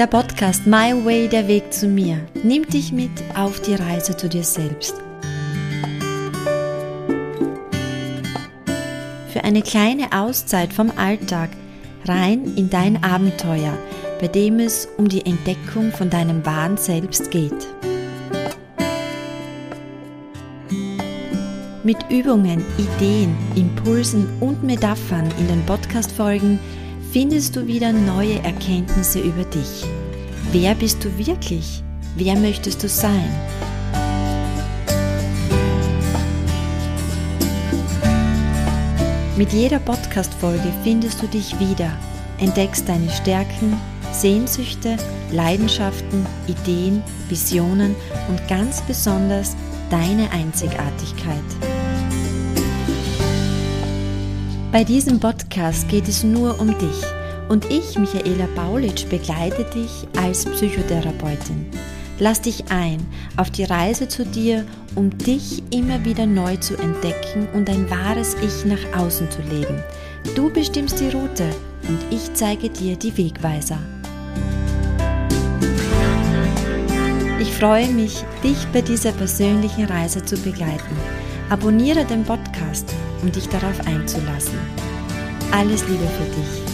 Der Podcast My Way, der Weg zu mir, nimmt dich mit auf die Reise zu dir selbst. Für eine kleine Auszeit vom Alltag rein in dein Abenteuer, bei dem es um die Entdeckung von deinem wahren Selbst geht. Mit Übungen, Ideen, Impulsen und Metaphern in den Podcast-Folgen findest du wieder neue Erkenntnisse über dich. Wer bist du wirklich? Wer möchtest du sein? Mit jeder Podcast-Folge findest du dich wieder, entdeckst deine Stärken, Sehnsüchte, Leidenschaften, Ideen, Visionen und ganz besonders deine Einzigartigkeit. Bei diesem Podcast geht es nur um dich und ich, Michaela Baulitsch, begleite dich als Psychotherapeutin. Lass dich ein auf die Reise zu dir, um dich immer wieder neu zu entdecken und ein wahres Ich nach außen zu leben. Du bestimmst die Route und ich zeige dir die Wegweiser. Ich freue mich, dich bei dieser persönlichen Reise zu begleiten. Abonniere den Podcast um dich darauf einzulassen. Alles Liebe für dich.